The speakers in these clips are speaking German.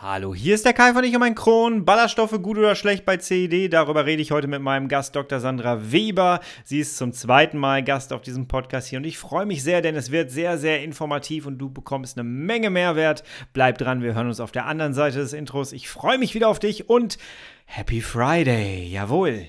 Hallo, hier ist der Kai von Ich und mein Kron. Ballaststoffe gut oder schlecht bei CED. Darüber rede ich heute mit meinem Gast Dr. Sandra Weber. Sie ist zum zweiten Mal Gast auf diesem Podcast hier und ich freue mich sehr, denn es wird sehr, sehr informativ und du bekommst eine Menge Mehrwert. Bleib dran, wir hören uns auf der anderen Seite des Intros. Ich freue mich wieder auf dich und Happy Friday. Jawohl.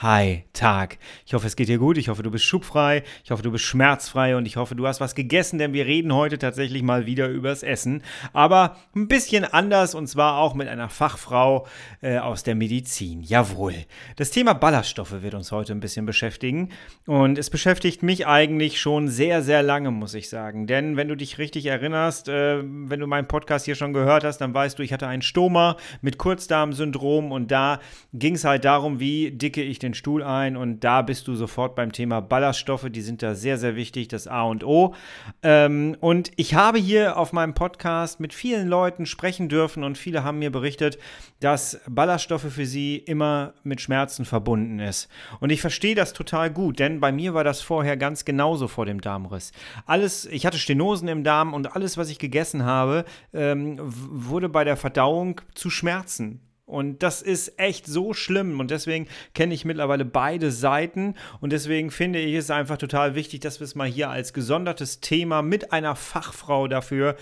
Hi, Tag. Ich hoffe, es geht dir gut. Ich hoffe, du bist schubfrei. Ich hoffe, du bist schmerzfrei und ich hoffe, du hast was gegessen, denn wir reden heute tatsächlich mal wieder übers Essen. Aber ein bisschen anders und zwar auch mit einer Fachfrau äh, aus der Medizin. Jawohl. Das Thema Ballaststoffe wird uns heute ein bisschen beschäftigen und es beschäftigt mich eigentlich schon sehr, sehr lange, muss ich sagen. Denn wenn du dich richtig erinnerst, äh, wenn du meinen Podcast hier schon gehört hast, dann weißt du, ich hatte einen Stoma mit Kurzdarmsyndrom und da ging es halt darum, wie dicke ich den Stuhl ein und da bist du sofort beim Thema Ballaststoffe. Die sind da sehr, sehr wichtig, das A und O. Ähm, und ich habe hier auf meinem Podcast mit vielen Leuten sprechen dürfen und viele haben mir berichtet, dass Ballaststoffe für sie immer mit Schmerzen verbunden ist. Und ich verstehe das total gut, denn bei mir war das vorher ganz genauso vor dem Darmriss. Alles, ich hatte Stenosen im Darm und alles, was ich gegessen habe, ähm, wurde bei der Verdauung zu Schmerzen. Und das ist echt so schlimm. Und deswegen kenne ich mittlerweile beide Seiten. Und deswegen finde ich es einfach total wichtig, dass wir es mal hier als gesondertes Thema mit einer Fachfrau dafür äh,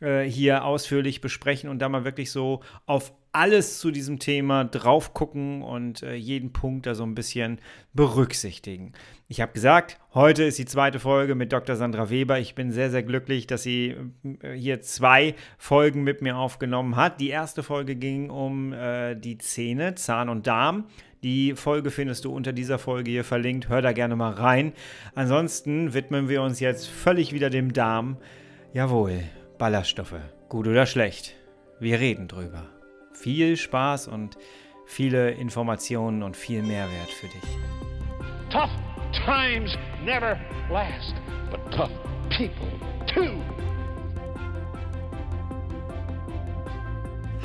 hier ausführlich besprechen und da mal wirklich so auf alles zu diesem Thema drauf gucken und äh, jeden Punkt da so ein bisschen berücksichtigen. Ich habe gesagt, heute ist die zweite Folge mit Dr. Sandra Weber. Ich bin sehr, sehr glücklich, dass sie äh, hier zwei Folgen mit mir aufgenommen hat. Die erste Folge ging um äh, die Zähne, Zahn und Darm. Die Folge findest du unter dieser Folge hier verlinkt. Hör da gerne mal rein. Ansonsten widmen wir uns jetzt völlig wieder dem Darm. Jawohl, Ballaststoffe. Gut oder schlecht? Wir reden drüber viel Spaß und viele Informationen und viel Mehrwert für dich. Tough times never last, but tough people too.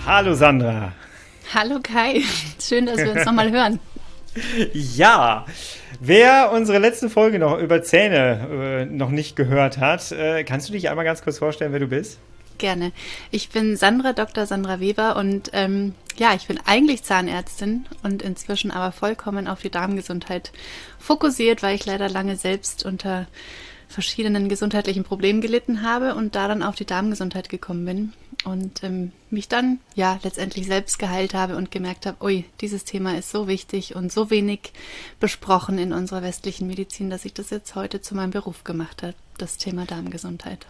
Hallo Sandra. Hallo Kai, schön, dass wir uns nochmal hören. Ja, wer unsere letzte Folge noch über Zähne äh, noch nicht gehört hat, äh, kannst du dich einmal ganz kurz vorstellen, wer du bist? Gerne. Ich bin Sandra, Dr. Sandra Weber und ähm, ja, ich bin eigentlich Zahnärztin und inzwischen aber vollkommen auf die Darmgesundheit fokussiert, weil ich leider lange selbst unter verschiedenen gesundheitlichen Problemen gelitten habe und da dann auf die Darmgesundheit gekommen bin und ähm, mich dann ja letztendlich selbst geheilt habe und gemerkt habe, ui, dieses Thema ist so wichtig und so wenig besprochen in unserer westlichen Medizin, dass ich das jetzt heute zu meinem Beruf gemacht habe, das Thema Darmgesundheit.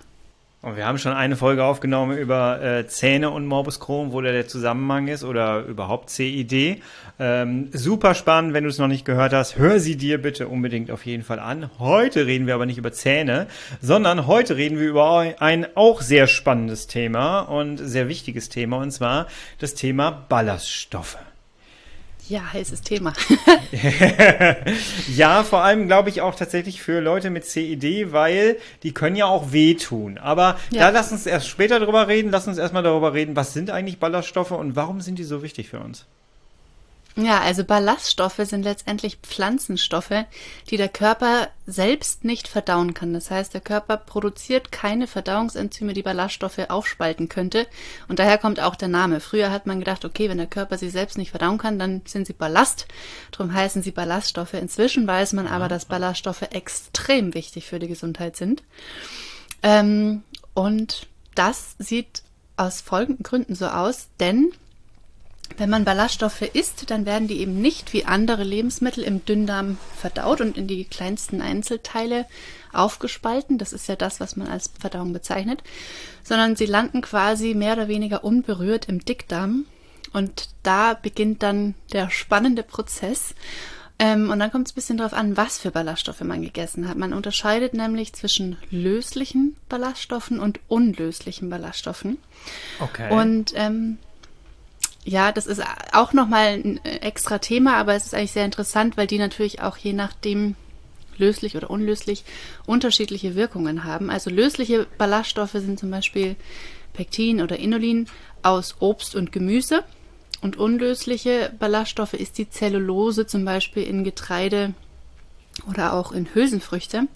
Und wir haben schon eine Folge aufgenommen über äh, Zähne und Morbus Crohn, wo der, der Zusammenhang ist oder überhaupt CID. Ähm, super spannend, wenn du es noch nicht gehört hast, hör sie dir bitte unbedingt auf jeden Fall an. Heute reden wir aber nicht über Zähne, sondern heute reden wir über ein auch sehr spannendes Thema und sehr wichtiges Thema und zwar das Thema Ballaststoffe. Ja, heißes Thema. ja, vor allem glaube ich auch tatsächlich für Leute mit CID, weil die können ja auch wehtun. Aber ja. da lass uns erst später drüber reden. Lass uns erstmal darüber reden, was sind eigentlich Ballaststoffe und warum sind die so wichtig für uns? Ja, also Ballaststoffe sind letztendlich Pflanzenstoffe, die der Körper selbst nicht verdauen kann. Das heißt, der Körper produziert keine Verdauungsenzyme, die Ballaststoffe aufspalten könnte. Und daher kommt auch der Name. Früher hat man gedacht, okay, wenn der Körper sie selbst nicht verdauen kann, dann sind sie Ballast. Darum heißen sie Ballaststoffe. Inzwischen weiß man aber, dass Ballaststoffe extrem wichtig für die Gesundheit sind. Ähm, und das sieht aus folgenden Gründen so aus, denn wenn man Ballaststoffe isst, dann werden die eben nicht wie andere Lebensmittel im Dünndarm verdaut und in die kleinsten Einzelteile aufgespalten. Das ist ja das, was man als Verdauung bezeichnet, sondern sie landen quasi mehr oder weniger unberührt im Dickdarm. Und da beginnt dann der spannende Prozess. Ähm, und dann kommt es ein bisschen darauf an, was für Ballaststoffe man gegessen hat. Man unterscheidet nämlich zwischen löslichen Ballaststoffen und unlöslichen Ballaststoffen. Okay. Und ähm, ja, das ist auch nochmal ein extra Thema, aber es ist eigentlich sehr interessant, weil die natürlich auch je nachdem löslich oder unlöslich, unterschiedliche Wirkungen haben. Also lösliche Ballaststoffe sind zum Beispiel Pektin oder Inulin aus Obst und Gemüse. Und unlösliche Ballaststoffe ist die Zellulose zum Beispiel in Getreide oder auch in Hülsenfrüchte.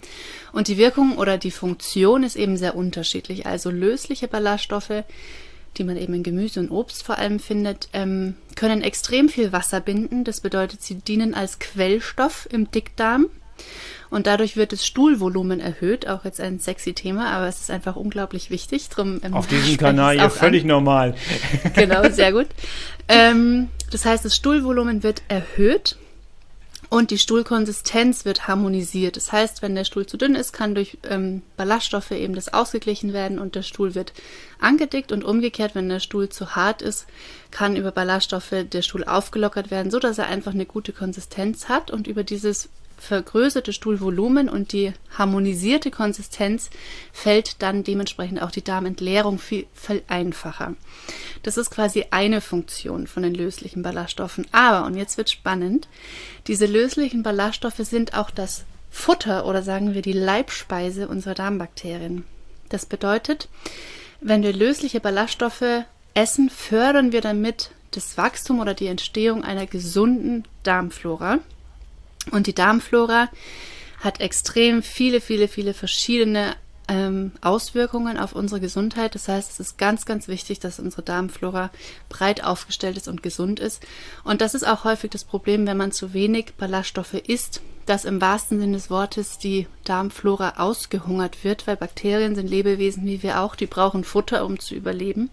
Und die Wirkung oder die Funktion ist eben sehr unterschiedlich. Also lösliche Ballaststoffe, die man eben in Gemüse und Obst vor allem findet, ähm, können extrem viel Wasser binden. Das bedeutet, sie dienen als Quellstoff im Dickdarm. Und dadurch wird das Stuhlvolumen erhöht, auch jetzt ein sexy Thema, aber es ist einfach unglaublich wichtig. Drum, ähm, Auf diesem Kanal ja völlig an. normal. genau, sehr gut. Ähm, das heißt, das Stuhlvolumen wird erhöht und die Stuhlkonsistenz wird harmonisiert. Das heißt, wenn der Stuhl zu dünn ist, kann durch ähm, Ballaststoffe eben das ausgeglichen werden und der Stuhl wird angedickt und umgekehrt, wenn der Stuhl zu hart ist, kann über Ballaststoffe der Stuhl aufgelockert werden, so dass er einfach eine gute Konsistenz hat und über dieses vergrößerte Stuhlvolumen und die harmonisierte Konsistenz fällt dann dementsprechend auch die Darmentleerung viel, viel einfacher. Das ist quasi eine Funktion von den löslichen Ballaststoffen. Aber, und jetzt wird spannend, diese löslichen Ballaststoffe sind auch das Futter oder sagen wir die Leibspeise unserer Darmbakterien. Das bedeutet, wenn wir lösliche Ballaststoffe essen, fördern wir damit das Wachstum oder die Entstehung einer gesunden Darmflora. Und die Darmflora hat extrem viele, viele, viele verschiedene ähm, Auswirkungen auf unsere Gesundheit. Das heißt, es ist ganz, ganz wichtig, dass unsere Darmflora breit aufgestellt ist und gesund ist. Und das ist auch häufig das Problem, wenn man zu wenig Ballaststoffe isst, dass im wahrsten Sinne des Wortes die Darmflora ausgehungert wird, weil Bakterien sind Lebewesen wie wir auch, die brauchen Futter, um zu überleben.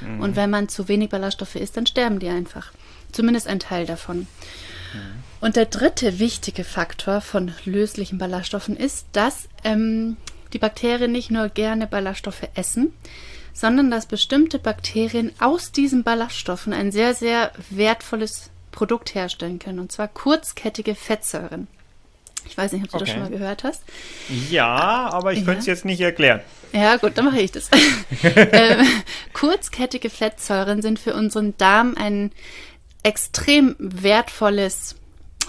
Mhm. Und wenn man zu wenig Ballaststoffe isst, dann sterben die einfach. Zumindest ein Teil davon. Mhm. Und der dritte wichtige Faktor von löslichen Ballaststoffen ist, dass ähm, die Bakterien nicht nur gerne Ballaststoffe essen, sondern dass bestimmte Bakterien aus diesen Ballaststoffen ein sehr, sehr wertvolles Produkt herstellen können, und zwar kurzkettige Fettsäuren. Ich weiß nicht, ob du okay. das schon mal gehört hast. Ja, aber ich ja. könnte es jetzt nicht erklären. Ja, gut, dann mache ich das. ähm, kurzkettige Fettsäuren sind für unseren Darm ein extrem wertvolles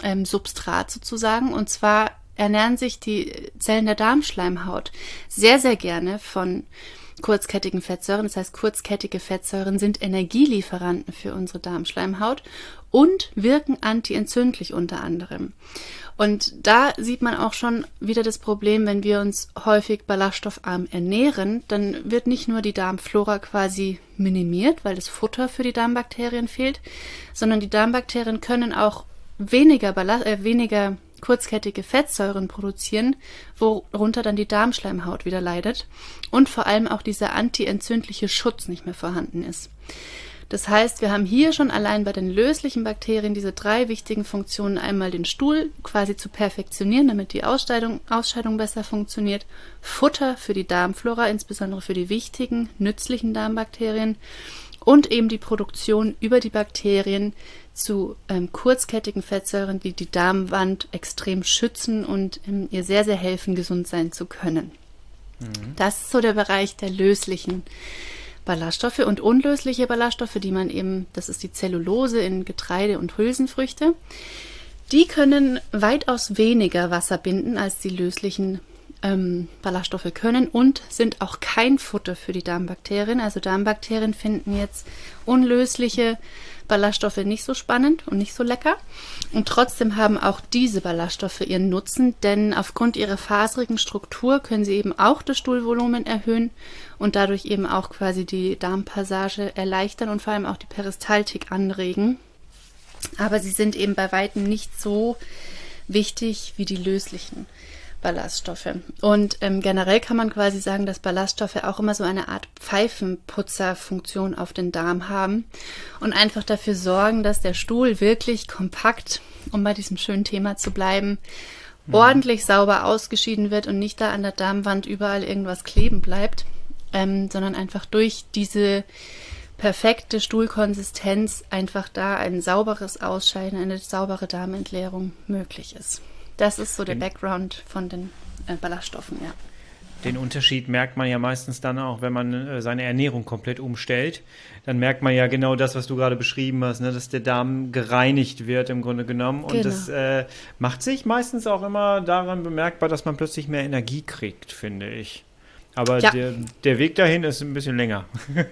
ähm, Substrat sozusagen. Und zwar ernähren sich die Zellen der Darmschleimhaut sehr, sehr gerne von kurzkettigen Fettsäuren. Das heißt, kurzkettige Fettsäuren sind Energielieferanten für unsere Darmschleimhaut und wirken antientzündlich unter anderem. Und da sieht man auch schon wieder das Problem, wenn wir uns häufig ballaststoffarm ernähren, dann wird nicht nur die Darmflora quasi minimiert, weil das Futter für die Darmbakterien fehlt, sondern die Darmbakterien können auch weniger, Ballast, äh, weniger kurzkettige Fettsäuren produzieren, worunter dann die Darmschleimhaut wieder leidet und vor allem auch dieser antientzündliche Schutz nicht mehr vorhanden ist. Das heißt, wir haben hier schon allein bei den löslichen Bakterien diese drei wichtigen Funktionen. Einmal den Stuhl quasi zu perfektionieren, damit die Ausscheidung, Ausscheidung besser funktioniert. Futter für die Darmflora, insbesondere für die wichtigen, nützlichen Darmbakterien. Und eben die Produktion über die Bakterien zu ähm, kurzkettigen Fettsäuren, die die Darmwand extrem schützen und ähm, ihr sehr, sehr helfen, gesund sein zu können. Mhm. Das ist so der Bereich der löslichen Ballaststoffe und unlösliche Ballaststoffe, die man eben, das ist die Zellulose in Getreide und Hülsenfrüchte. Die können weitaus weniger Wasser binden als die löslichen ähm, Ballaststoffe können und sind auch kein Futter für die Darmbakterien. Also Darmbakterien finden jetzt unlösliche Ballaststoffe nicht so spannend und nicht so lecker. Und trotzdem haben auch diese Ballaststoffe ihren Nutzen, denn aufgrund ihrer faserigen Struktur können sie eben auch das Stuhlvolumen erhöhen und dadurch eben auch quasi die Darmpassage erleichtern und vor allem auch die Peristaltik anregen. Aber sie sind eben bei weitem nicht so wichtig wie die löslichen. Ballaststoffe. Und ähm, generell kann man quasi sagen, dass Ballaststoffe auch immer so eine Art Pfeifenputzerfunktion auf den Darm haben und einfach dafür sorgen, dass der Stuhl wirklich kompakt, um bei diesem schönen Thema zu bleiben, mhm. ordentlich sauber ausgeschieden wird und nicht da an der Darmwand überall irgendwas kleben bleibt, ähm, sondern einfach durch diese perfekte Stuhlkonsistenz einfach da ein sauberes Ausscheiden, eine saubere Darmentleerung möglich ist. Das ist so der Background von den äh, Ballaststoffen, ja. Den Unterschied merkt man ja meistens dann auch, wenn man äh, seine Ernährung komplett umstellt. Dann merkt man ja genau das, was du gerade beschrieben hast, ne? dass der Darm gereinigt wird im Grunde genommen. Und Genau. das äh, macht sich meistens auch immer daran bemerkbar, dass man plötzlich mehr Energie kriegt, finde ich. Aber Ja. der, der Weg dahin ist ein bisschen länger.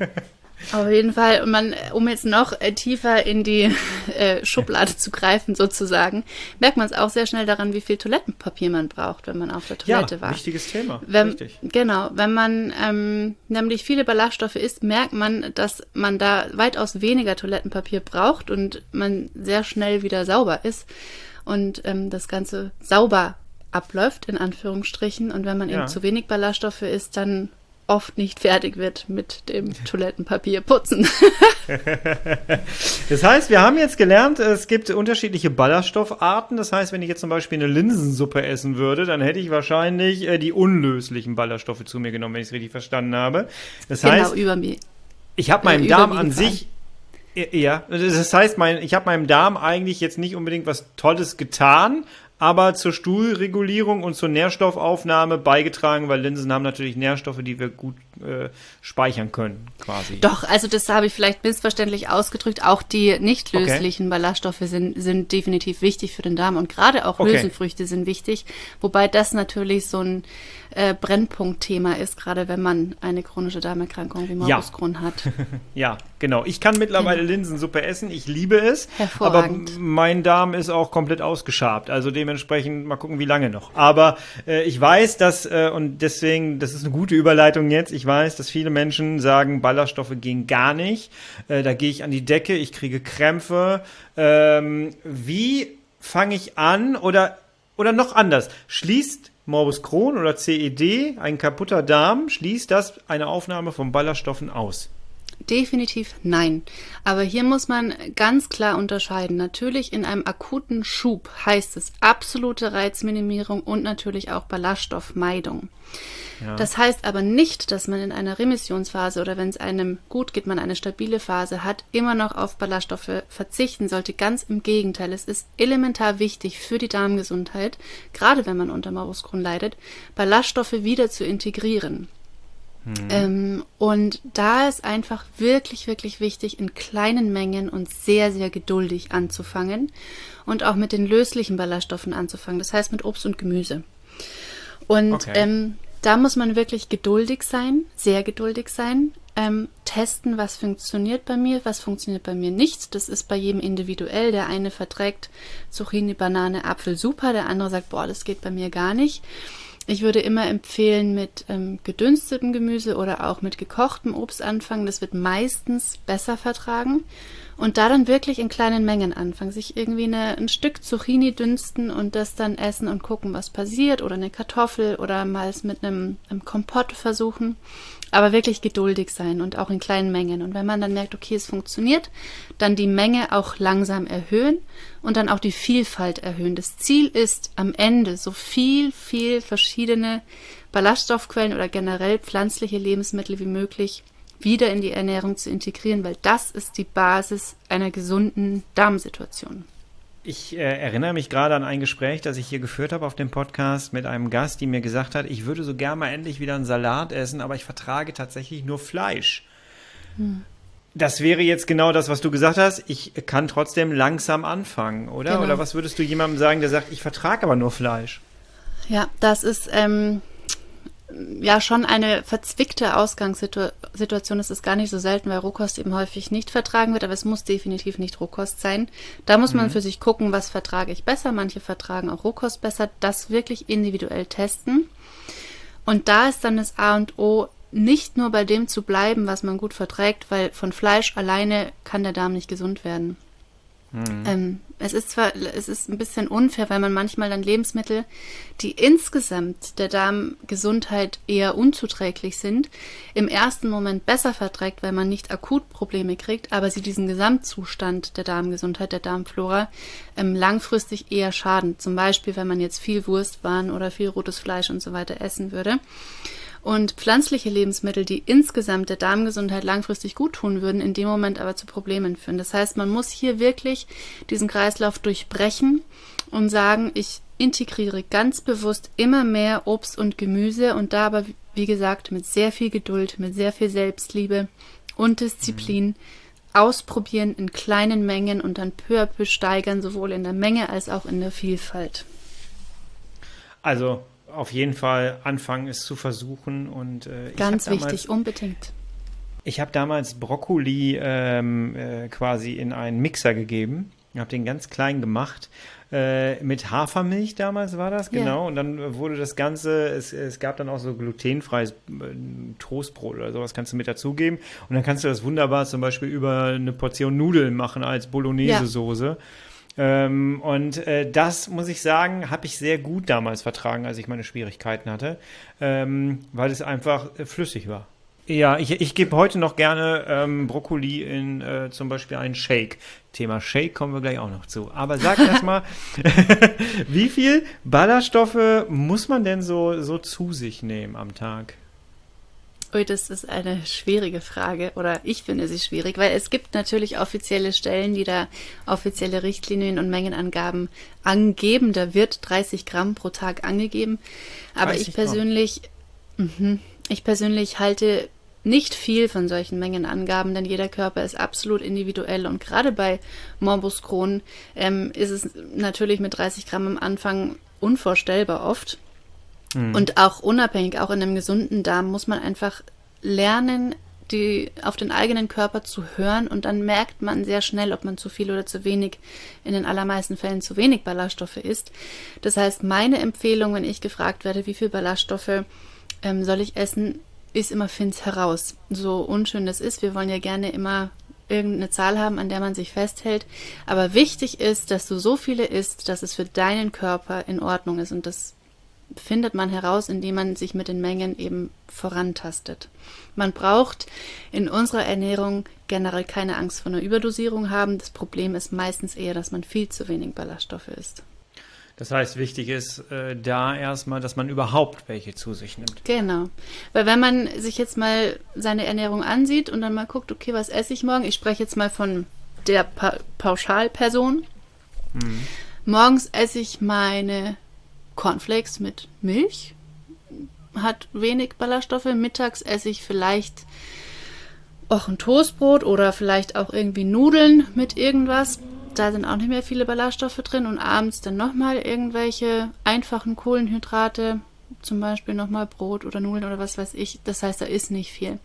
Auf jeden Fall, und man, um jetzt noch äh, tiefer in die äh, Schublade zu greifen, sozusagen, merkt man es auch sehr schnell daran, wie viel Toilettenpapier man braucht, wenn man auf der Ja, Toilette war. wichtiges Thema. Wenn, Richtig. genau, wenn man ähm, nämlich viele Ballaststoffe isst, merkt man, dass man da weitaus weniger Toilettenpapier braucht und man sehr schnell wieder sauber ist und ähm, das Ganze sauber abläuft, in Anführungsstrichen. Und wenn man Ja. eben zu wenig Ballaststoffe isst, dann oft nicht fertig wird mit dem Toilettenpapier putzen. Das heißt, wir haben jetzt gelernt, es gibt unterschiedliche Ballaststoffarten. Das heißt, wenn ich jetzt zum Beispiel eine Linsensuppe essen würde, dann hätte ich wahrscheinlich äh, die unlöslichen Ballaststoffe zu mir genommen, wenn ich es richtig verstanden habe. Das genau, heißt, über mir. ich habe meinem äh, Darm an sich, ja, das heißt, mein, ich habe meinem Darm eigentlich jetzt nicht unbedingt was Tolles getan, aber zur Stuhlregulierung und zur Nährstoffaufnahme beigetragen, weil Linsen haben natürlich Nährstoffe, die wir gut äh, speichern können, quasi. Doch, also das habe ich vielleicht missverständlich ausgedrückt. Auch die nicht Okay. löslichen Ballaststoffe sind, sind definitiv wichtig für den Darm und gerade auch Okay. Hülsenfrüchte sind wichtig, wobei das natürlich so ein äh, Brennpunktthema ist, gerade wenn man eine chronische Darmerkrankung wie Ja. Morbus Crohn hat. Ja, genau. Ich kann mittlerweile Linsensuppe essen. Ich liebe es. Genau. Hervorragend. Aber mein Darm ist auch komplett ausgeschabt. Also dementsprechend mal gucken, wie lange noch. Aber äh, ich weiß, dass, äh, und deswegen, das ist eine gute Überleitung jetzt. Ich weiß, dass viele Menschen sagen, Ballaststoffe gehen gar nicht. Äh, da gehe ich an die Decke, ich kriege Krämpfe. Ähm, wie fange ich an oder, oder noch anders? Schließt Morbus Crohn oder CED, ein kaputter Darm, schließt das eine Aufnahme von Ballaststoffen aus? Definitiv nein. Aber hier muss man ganz klar unterscheiden. Natürlich in einem akuten Schub heißt es absolute Reizminimierung und natürlich auch Ballaststoffmeidung. Ja. Das heißt aber nicht, dass man in einer Remissionsphase oder wenn es einem gut geht, man eine stabile Phase hat, immer noch auf Ballaststoffe verzichten sollte. Ganz im Gegenteil. Es ist elementar wichtig für die Darmgesundheit, gerade wenn man unter Morbus Crohn leidet, Ballaststoffe wieder zu integrieren. Ähm, und da ist einfach wirklich, wirklich wichtig, in kleinen Mengen und sehr, sehr geduldig anzufangen und auch mit den löslichen Ballaststoffen anzufangen. Das heißt mit Obst und Gemüse. Und Okay. ähm, da muss man wirklich geduldig sein, sehr geduldig sein, ähm, testen, was funktioniert bei mir, was funktioniert bei mir nicht. Das ist bei jedem individuell. Der eine verträgt Zucchini, Banane, Apfel super, der andere sagt, boah, das geht bei mir gar nicht. Ich würde immer empfehlen, mit ähm, gedünstetem Gemüse oder auch mit gekochtem Obst anfangen. Das wird meistens besser vertragen. Und da dann wirklich in kleinen Mengen anfangen. Sich irgendwie eine, ein Stück Zucchini dünsten und das dann essen und gucken, was passiert. Oder eine Kartoffel oder mal es mit einem, einem Kompott versuchen. Aber wirklich geduldig sein und auch in kleinen Mengen. Und wenn man dann merkt, okay, es funktioniert, dann die Menge auch langsam erhöhen und dann auch die Vielfalt erhöhen. Das Ziel ist am Ende so viel, viel verschiedene Ballaststoffquellen oder generell pflanzliche Lebensmittel wie möglich wieder in die Ernährung zu integrieren, weil das ist die Basis einer gesunden Darmsituation. Ich äh, erinnere mich gerade an ein Gespräch, das ich hier geführt habe auf dem Podcast mit einem Gast, die mir gesagt hat, ich würde so gern mal endlich wieder einen Salat essen, aber ich vertrage tatsächlich nur Fleisch. Das wäre jetzt genau das, was du gesagt hast. Ich kann trotzdem langsam anfangen, oder? Genau. Oder was würdest du jemandem sagen, der sagt, ich vertrage aber nur Fleisch? Ja, das ist ähm, ja schon eine verzwickte Ausgangssituation. Es ist gar nicht so selten, weil Rohkost eben häufig nicht vertragen wird, aber es muss definitiv nicht Rohkost sein. Da muss man für sich gucken, was vertrage ich besser. Manche vertragen auch Rohkost besser. Das wirklich individuell testen. Und da ist dann das A und O, nicht nur bei dem zu bleiben, was man gut verträgt, weil von Fleisch alleine kann der Darm nicht gesund werden. Ähm, es ist zwar, es ist ein bisschen unfair, weil man manchmal dann Lebensmittel, die insgesamt der Darmgesundheit eher unzuträglich sind, im ersten Moment besser verträgt, weil man nicht akut Probleme kriegt, aber sie diesen Gesamtzustand der Darmgesundheit, der Darmflora, ähm, langfristig eher schaden. Zum Beispiel, wenn man jetzt viel Wurstwaren oder viel rotes Fleisch und so weiter essen würde. Und pflanzliche Lebensmittel, die insgesamt der Darmgesundheit langfristig gut tun würden, in dem Moment aber zu Problemen führen. Das heißt, man muss hier wirklich diesen Kreislauf durchbrechen und sagen, ich integriere ganz bewusst immer mehr Obst und Gemüse und da aber wie gesagt, mit sehr viel Geduld, mit sehr viel Selbstliebe und Disziplin mhm. ausprobieren in kleinen Mengen und dann peu à peu steigern, sowohl in der Menge als auch in der Vielfalt. Also auf jeden Fall anfangen, es zu versuchen und äh, ganz wichtig, unbedingt. Ich habe damals Brokkoli ähm, äh, quasi in einen Mixer gegeben. Ich habe den ganz klein gemacht. Äh, mit Hafermilch damals war das, genau. Ja. Und dann wurde das Ganze, es, es gab dann auch so glutenfreies äh, Toastbrot oder sowas, kannst du mit dazugeben. Und dann kannst du das wunderbar zum Beispiel über eine Portion Nudeln machen als Bolognese-Soße. Ja. Ähm, und äh, das, muss ich sagen, habe ich sehr gut damals vertragen, als ich meine Schwierigkeiten hatte, ähm, weil es einfach äh, flüssig war. Ja, ich, ich gebe heute noch gerne ähm, Brokkoli in äh, zum Beispiel einen Shake. Thema Shake kommen wir gleich auch noch zu. Aber sag erst mal, wie viel Ballaststoffe muss man denn so, so zu sich nehmen am Tag? Das ist eine schwierige Frage oder ich finde sie schwierig, weil es gibt natürlich offizielle Stellen, die da offizielle Richtlinien und Mengenangaben angeben. Da wird 30 Gramm pro Tag angegeben. Aber ich persönlich, mh, ich persönlich halte nicht viel von solchen Mengenangaben, denn jeder Körper ist absolut individuell und gerade bei Morbus Crohn ähm, ist es natürlich mit 30 Gramm am Anfang unvorstellbar oft. Mhm. Und auch unabhängig, auch in einem gesunden Darm muss man einfach lernen, die auf den eigenen Körper zu hören und dann merkt man sehr schnell, ob man zu viel oder zu wenig, in den allermeisten Fällen zu wenig Ballaststoffe isst. Das heißt, meine Empfehlung, wenn ich gefragt werde, wie viel Ballaststoffe ähm, soll ich essen, ist immer Fins heraus. So unschön das ist, wir wollen ja gerne immer irgendeine Zahl haben, an der man sich festhält. Aber wichtig ist, dass du so viele isst, dass es für deinen Körper in Ordnung ist. Und das findet man heraus, indem man sich mit den Mengen eben vorantastet. Man braucht in unserer Ernährung generell keine Angst vor einer Überdosierung haben. Das Problem ist meistens eher, dass man viel zu wenig Ballaststoffe isst. Das heißt, wichtig ist äh, da erstmal, dass man überhaupt welche zu sich nimmt. Genau. Weil wenn man sich jetzt mal seine Ernährung ansieht und dann mal guckt, okay, was esse ich morgen? Ich spreche jetzt mal von der pa Pauschalperson. Mhm. Morgens esse ich meine Cornflakes mit Milch. Hat wenig Ballaststoffe. Mittags esse ich vielleicht auch ein Toastbrot oder vielleicht auch irgendwie Nudeln mit irgendwas da sind auch nicht mehr viele Ballaststoffe drin und abends dann nochmal irgendwelche einfachen Kohlenhydrate, zum Beispiel nochmal Brot oder Nudeln oder was weiß ich. Das heißt, da ist nicht viel.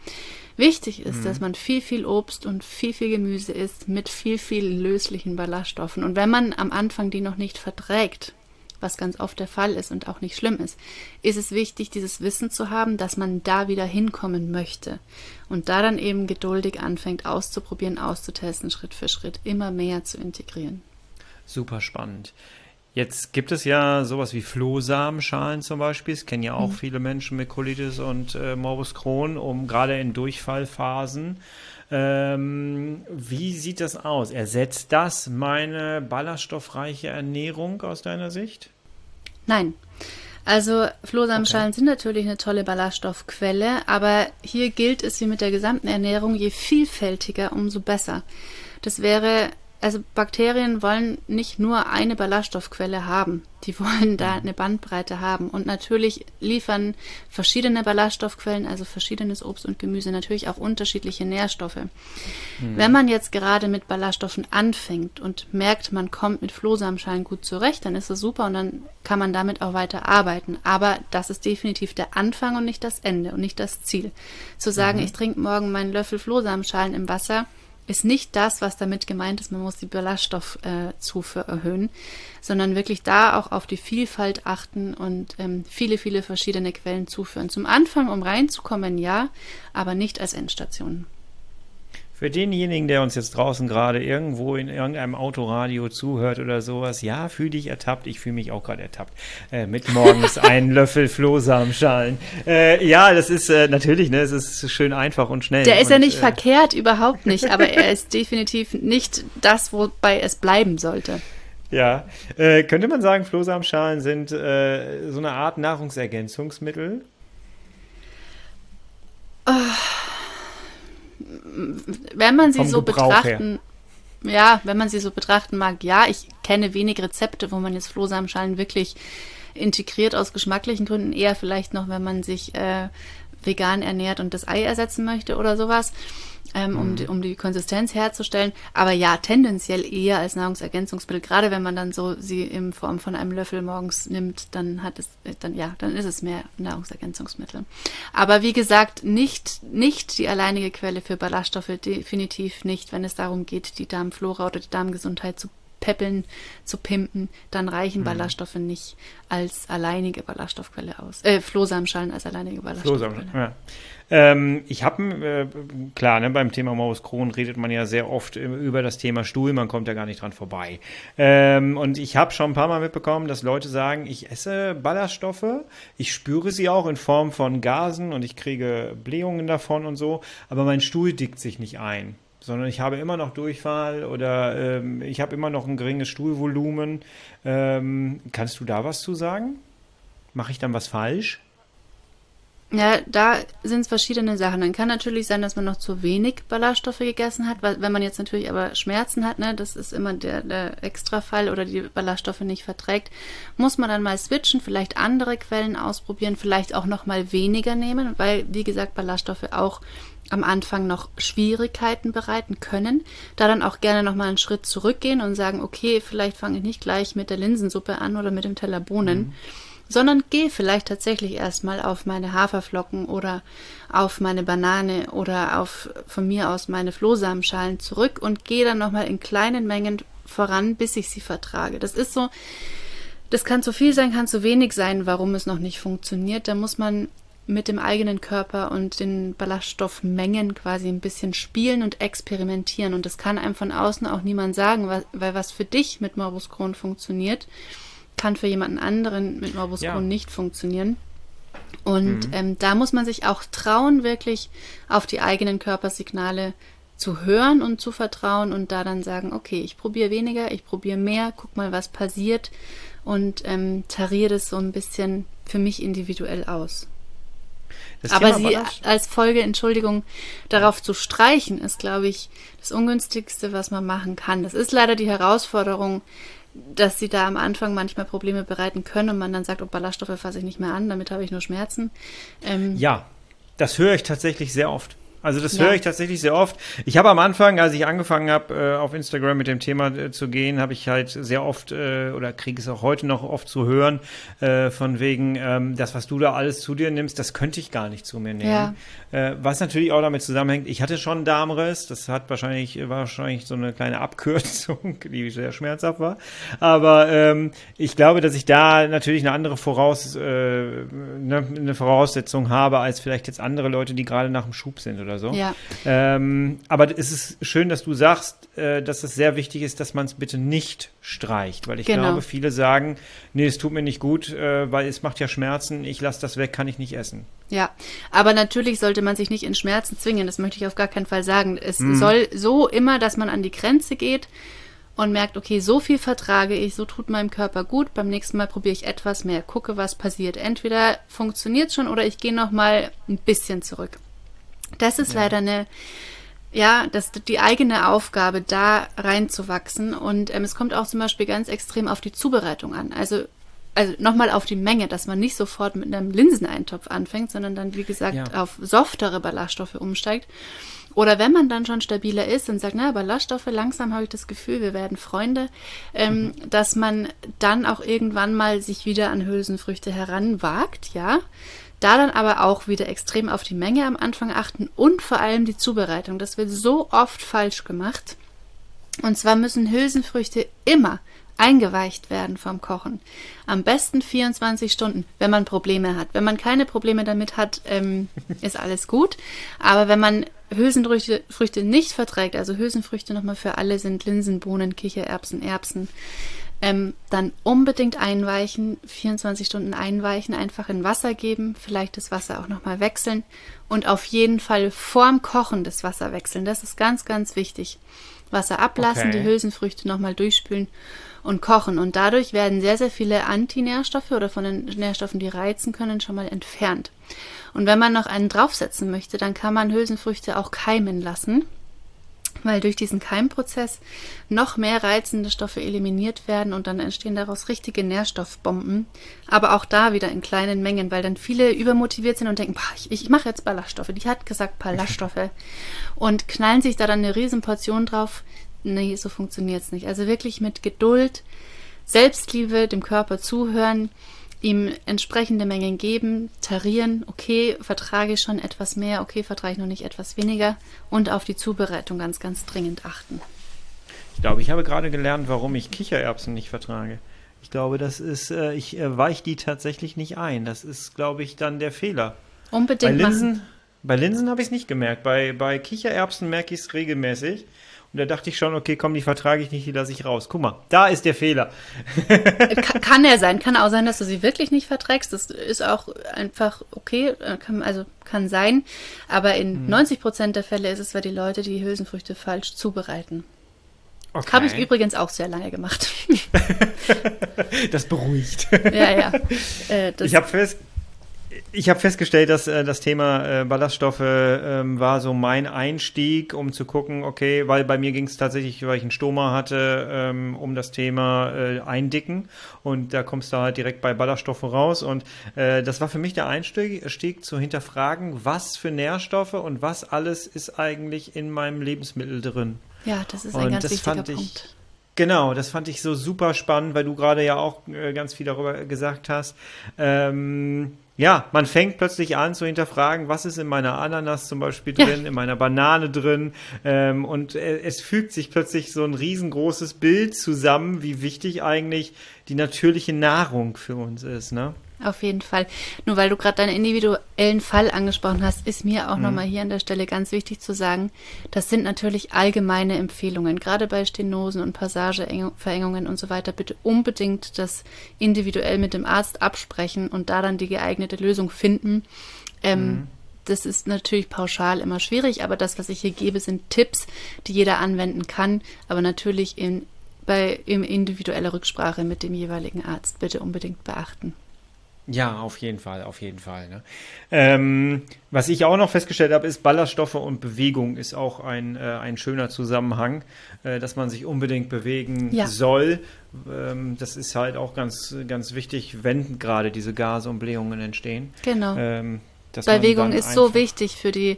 Wichtig ist, mhm. dass man viel, viel Obst und viel, viel Gemüse isst mit viel, viel löslichen Ballaststoffen. Und wenn man am Anfang die noch nicht verträgt, was ganz oft der Fall ist und auch nicht schlimm ist, ist es wichtig, dieses Wissen zu haben, dass man da wieder hinkommen möchte und da dann eben geduldig anfängt auszuprobieren, auszutesten, Schritt für Schritt immer mehr zu integrieren. Super spannend. Jetzt gibt es ja sowas wie Flohsamenschalen zum Beispiel. Das kennen ja auch mhm. viele Menschen mit Colitis und äh, Morbus Crohn, um gerade in Durchfallphasen ähm, wie sieht das aus? Ersetzt das meine ballaststoffreiche Ernährung aus deiner Sicht? Nein. Also Flohsamenschalen okay. sind natürlich eine tolle Ballaststoffquelle, aber hier gilt es wie mit der gesamten Ernährung, je vielfältiger, umso besser. Das wäre also Bakterien wollen nicht nur eine Ballaststoffquelle haben, die wollen da mhm. eine Bandbreite haben. Und natürlich liefern verschiedene Ballaststoffquellen, also verschiedenes Obst und Gemüse, natürlich auch unterschiedliche Nährstoffe. Mhm. Wenn man jetzt gerade mit Ballaststoffen anfängt und merkt, man kommt mit Flohsamenschalen gut zurecht, dann ist das super und dann kann man damit auch weiter arbeiten. Aber das ist definitiv der Anfang und nicht das Ende und nicht das Ziel. Zu sagen, mhm. ich trinke morgen meinen Löffel Flohsamenschalen im Wasser, ist nicht das, was damit gemeint ist, man muss die Ballaststoffzufuhr äh, erhöhen, sondern wirklich da auch auf die Vielfalt achten und ähm, viele, viele verschiedene Quellen zuführen. Zum Anfang, um reinzukommen, ja, aber nicht als Endstation. Für denjenigen, der uns jetzt draußen gerade irgendwo in irgendeinem Autoradio zuhört oder sowas, ja, fühl dich ertappt. Ich fühle mich auch gerade ertappt. Äh, mit morgens einen Löffel Flohsamenschalen. Äh, ja, das ist äh, natürlich, ne, es ist schön einfach und schnell. Der ist und, ja nicht äh, verkehrt, überhaupt nicht, aber er ist definitiv nicht das, wobei es bleiben sollte. Ja, äh, könnte man sagen, Flohsamenschalen sind äh, so eine Art Nahrungsergänzungsmittel? Wenn man sie so Gebrauch betrachten, her. ja, wenn man sie so betrachten mag, ja, ich kenne wenig Rezepte, wo man jetzt Flohsamenschalen wirklich integriert aus geschmacklichen Gründen, eher vielleicht noch, wenn man sich äh, vegan ernährt und das Ei ersetzen möchte oder sowas ähm, um, die, um die Konsistenz herzustellen. Aber ja, tendenziell eher als Nahrungsergänzungsmittel. Gerade wenn man dann so sie in Form von einem Löffel morgens nimmt, dann hat es, dann ja, dann ist es mehr Nahrungsergänzungsmittel. Aber wie gesagt, nicht, nicht die alleinige Quelle für Ballaststoffe, definitiv nicht, wenn es darum geht, die Darmflora oder die Darmgesundheit zu peppeln, zu pimpen, dann reichen mhm. Ballaststoffe nicht als alleinige Ballaststoffquelle aus. Äh, Flohsamenschalen als alleinige Ballaststoffquelle. Ja. Ähm, ich habe, äh, klar, ne, beim Thema Maus Crohn redet man ja sehr oft über das Thema Stuhl, man kommt ja gar nicht dran vorbei. Ähm, und ich habe schon ein paar Mal mitbekommen, dass Leute sagen, ich esse Ballaststoffe, ich spüre sie auch in Form von Gasen und ich kriege Blähungen davon und so, aber mein Stuhl dickt sich nicht ein sondern ich habe immer noch Durchfall oder ähm, ich habe immer noch ein geringes Stuhlvolumen. Ähm, kannst du da was zu sagen? Mache ich dann was falsch? Ja, da sind es verschiedene Sachen. Dann kann natürlich sein, dass man noch zu wenig Ballaststoffe gegessen hat, weil wenn man jetzt natürlich aber Schmerzen hat, ne, das ist immer der, der Extrafall oder die Ballaststoffe nicht verträgt, muss man dann mal switchen, vielleicht andere Quellen ausprobieren, vielleicht auch noch mal weniger nehmen, weil wie gesagt Ballaststoffe auch am Anfang noch Schwierigkeiten bereiten können, da dann auch gerne noch mal einen Schritt zurückgehen und sagen, okay, vielleicht fange ich nicht gleich mit der Linsensuppe an oder mit dem Teller Bohnen. Mhm sondern gehe vielleicht tatsächlich erstmal auf meine Haferflocken oder auf meine Banane oder auf von mir aus meine Flohsamenschalen zurück und gehe dann nochmal in kleinen Mengen voran, bis ich sie vertrage. Das ist so, das kann zu viel sein, kann zu wenig sein, warum es noch nicht funktioniert. Da muss man mit dem eigenen Körper und den Ballaststoffmengen quasi ein bisschen spielen und experimentieren. Und das kann einem von außen auch niemand sagen, weil was für dich mit Morbus Crohn funktioniert, kann für jemanden anderen mit Morbus Crohn ja. nicht funktionieren. Und mhm. ähm, da muss man sich auch trauen, wirklich auf die eigenen Körpersignale zu hören und zu vertrauen und da dann sagen, okay, ich probiere weniger, ich probiere mehr, guck mal, was passiert und ähm, tariere das so ein bisschen für mich individuell aus. Das Aber sie als Folge, Entschuldigung, darauf zu streichen, ist, glaube ich, das Ungünstigste, was man machen kann. Das ist leider die Herausforderung, dass sie da am Anfang manchmal Probleme bereiten können und man dann sagt, oh, Ballaststoffe fasse ich nicht mehr an, damit habe ich nur Schmerzen. Ähm, ja, das höre ich tatsächlich sehr oft. Also das ja. höre ich tatsächlich sehr oft. Ich habe am Anfang, als ich angefangen habe, äh, auf Instagram mit dem Thema äh, zu gehen, habe ich halt sehr oft äh, oder kriege es auch heute noch oft zu hören, von wegen, ähm, das, was du da alles zu dir nimmst, das könnte ich gar nicht zu mir nehmen. Ja. Was natürlich auch damit zusammenhängt, ich hatte schon einen Darmriss, das hat wahrscheinlich, war wahrscheinlich so eine kleine Abkürzung, die sehr schmerzhaft war. Aber ähm, ich glaube, dass ich da natürlich eine andere Voraus, eine, eine Voraussetzung habe, als vielleicht jetzt andere Leute, die gerade nach dem Schub sind oder oder so. Ja. Ähm, aber es ist schön, dass du sagst, äh, dass es sehr wichtig ist, dass man es bitte nicht streicht, weil ich genau. glaube, viele sagen, nee, es tut mir nicht gut, äh, weil es macht ja Schmerzen, ich lasse das weg, kann ich nicht essen. Ja, aber natürlich sollte man sich nicht in Schmerzen zwingen, das möchte ich auf gar keinen Fall sagen. Es mhm. soll so immer, dass man an die Grenze geht und merkt, okay, so viel vertrage ich, so tut meinem Körper gut, beim nächsten Mal probiere ich etwas mehr, gucke, was passiert. Entweder funktioniert schon oder ich gehe noch mal ein bisschen zurück. Das ist ja. leider eine, ja, das die eigene Aufgabe, da reinzuwachsen. Und ähm, es kommt auch zum Beispiel ganz extrem auf die Zubereitung an. Also, also nochmal auf die Menge, dass man nicht sofort mit einem Linseneintopf anfängt, sondern dann, wie gesagt, ja. auf softere Ballaststoffe umsteigt. Oder wenn man dann schon stabiler ist und sagt, na, Ballaststoffe, langsam habe ich das Gefühl, wir werden Freunde, ähm, mhm. dass man dann auch irgendwann mal sich wieder an Hülsenfrüchte heranwagt, ja. Da dann aber auch wieder extrem auf die Menge am Anfang achten und vor allem die Zubereitung. Das wird so oft falsch gemacht. Und zwar müssen Hülsenfrüchte immer eingeweicht werden vom Kochen. Am besten 24 Stunden, wenn man Probleme hat. Wenn man keine Probleme damit hat, ähm, ist alles gut. Aber wenn man Hülsenfrüchte Früchte nicht verträgt, also Hülsenfrüchte nochmal für alle sind Linsen, Bohnen, Kichererbsen, Erbsen, ähm, dann unbedingt einweichen, 24 Stunden einweichen, einfach in Wasser geben, vielleicht das Wasser auch nochmal wechseln und auf jeden Fall vorm Kochen das Wasser wechseln. Das ist ganz, ganz wichtig. Wasser ablassen, okay. die Hülsenfrüchte nochmal durchspülen und kochen. Und dadurch werden sehr, sehr viele Antinährstoffe oder von den Nährstoffen, die reizen können, schon mal entfernt. Und wenn man noch einen draufsetzen möchte, dann kann man Hülsenfrüchte auch keimen lassen. Weil durch diesen Keimprozess noch mehr reizende Stoffe eliminiert werden und dann entstehen daraus richtige Nährstoffbomben. Aber auch da wieder in kleinen Mengen, weil dann viele übermotiviert sind und denken, boah, ich, ich mache jetzt Ballaststoffe. Die hat gesagt Ballaststoffe. und knallen sich da dann eine Riesenportion drauf. Nee, so funktioniert's nicht. Also wirklich mit Geduld, Selbstliebe, dem Körper zuhören, ihm entsprechende Mengen geben, tarieren, okay, vertrage ich schon etwas mehr, okay, vertrage ich noch nicht etwas weniger und auf die Zubereitung ganz, ganz dringend achten. Ich glaube, ich habe gerade gelernt, warum ich Kichererbsen nicht vertrage. Ich glaube, das ist, äh, ich äh, weiche die tatsächlich nicht ein. Das ist, glaube ich, dann der Fehler. Unbedingt bei Linsen, Bei Linsen habe ich es nicht gemerkt. Bei, bei Kichererbsen merke ich es regelmäßig. Und da dachte ich schon, okay, komm, die vertrage ich nicht, die lasse ich raus. Guck mal, da ist der Fehler. kann, kann er sein. Kann auch sein, dass du sie wirklich nicht verträgst. Das ist auch einfach okay. Äh, kann, also kann sein. Aber in hm. 90 Prozent der Fälle ist es, weil die Leute die Hülsenfrüchte falsch zubereiten. Okay. Habe ich übrigens auch sehr lange gemacht. das beruhigt. Ja, ja. Äh, ich habe fest, ich habe festgestellt, dass äh, das Thema äh, Ballaststoffe ähm, war so mein Einstieg, um zu gucken, okay, weil bei mir ging es tatsächlich, weil ich einen Stoma hatte, ähm, um das Thema äh, Eindicken und da kommst du halt direkt bei Ballaststoffe raus und äh, das war für mich der Einstieg zu hinterfragen, was für Nährstoffe und was alles ist eigentlich in meinem Lebensmittel drin. Ja, das ist ein und ganz wichtiger Punkt. Ich, Genau, das fand ich so super spannend, weil du gerade ja auch äh, ganz viel darüber gesagt hast. Ähm, ja, man fängt plötzlich an zu hinterfragen, was ist in meiner Ananas zum Beispiel drin, ja. in meiner Banane drin. Ähm, und äh, es fügt sich plötzlich so ein riesengroßes Bild zusammen, wie wichtig eigentlich die natürliche Nahrung für uns ist. Ne? Auf jeden Fall. Nur weil du gerade deinen individuellen Fall angesprochen hast, ist mir auch mhm. nochmal hier an der Stelle ganz wichtig zu sagen, das sind natürlich allgemeine Empfehlungen. Gerade bei Stenosen und Passageverengungen und so weiter, bitte unbedingt das individuell mit dem Arzt absprechen und da dann die geeignete Lösung finden. Ähm, mhm. Das ist natürlich pauschal immer schwierig, aber das, was ich hier gebe, sind Tipps, die jeder anwenden kann, aber natürlich in, bei in individueller Rücksprache mit dem jeweiligen Arzt bitte unbedingt beachten. Ja, auf jeden Fall, auf jeden Fall. Ne? Ähm, was ich auch noch festgestellt habe, ist Ballaststoffe und Bewegung ist auch ein, äh, ein schöner Zusammenhang, äh, dass man sich unbedingt bewegen ja. soll. Ähm, das ist halt auch ganz, ganz wichtig, wenn gerade diese Gase und Blähungen entstehen. Genau. Ähm, Bewegung ist so wichtig für die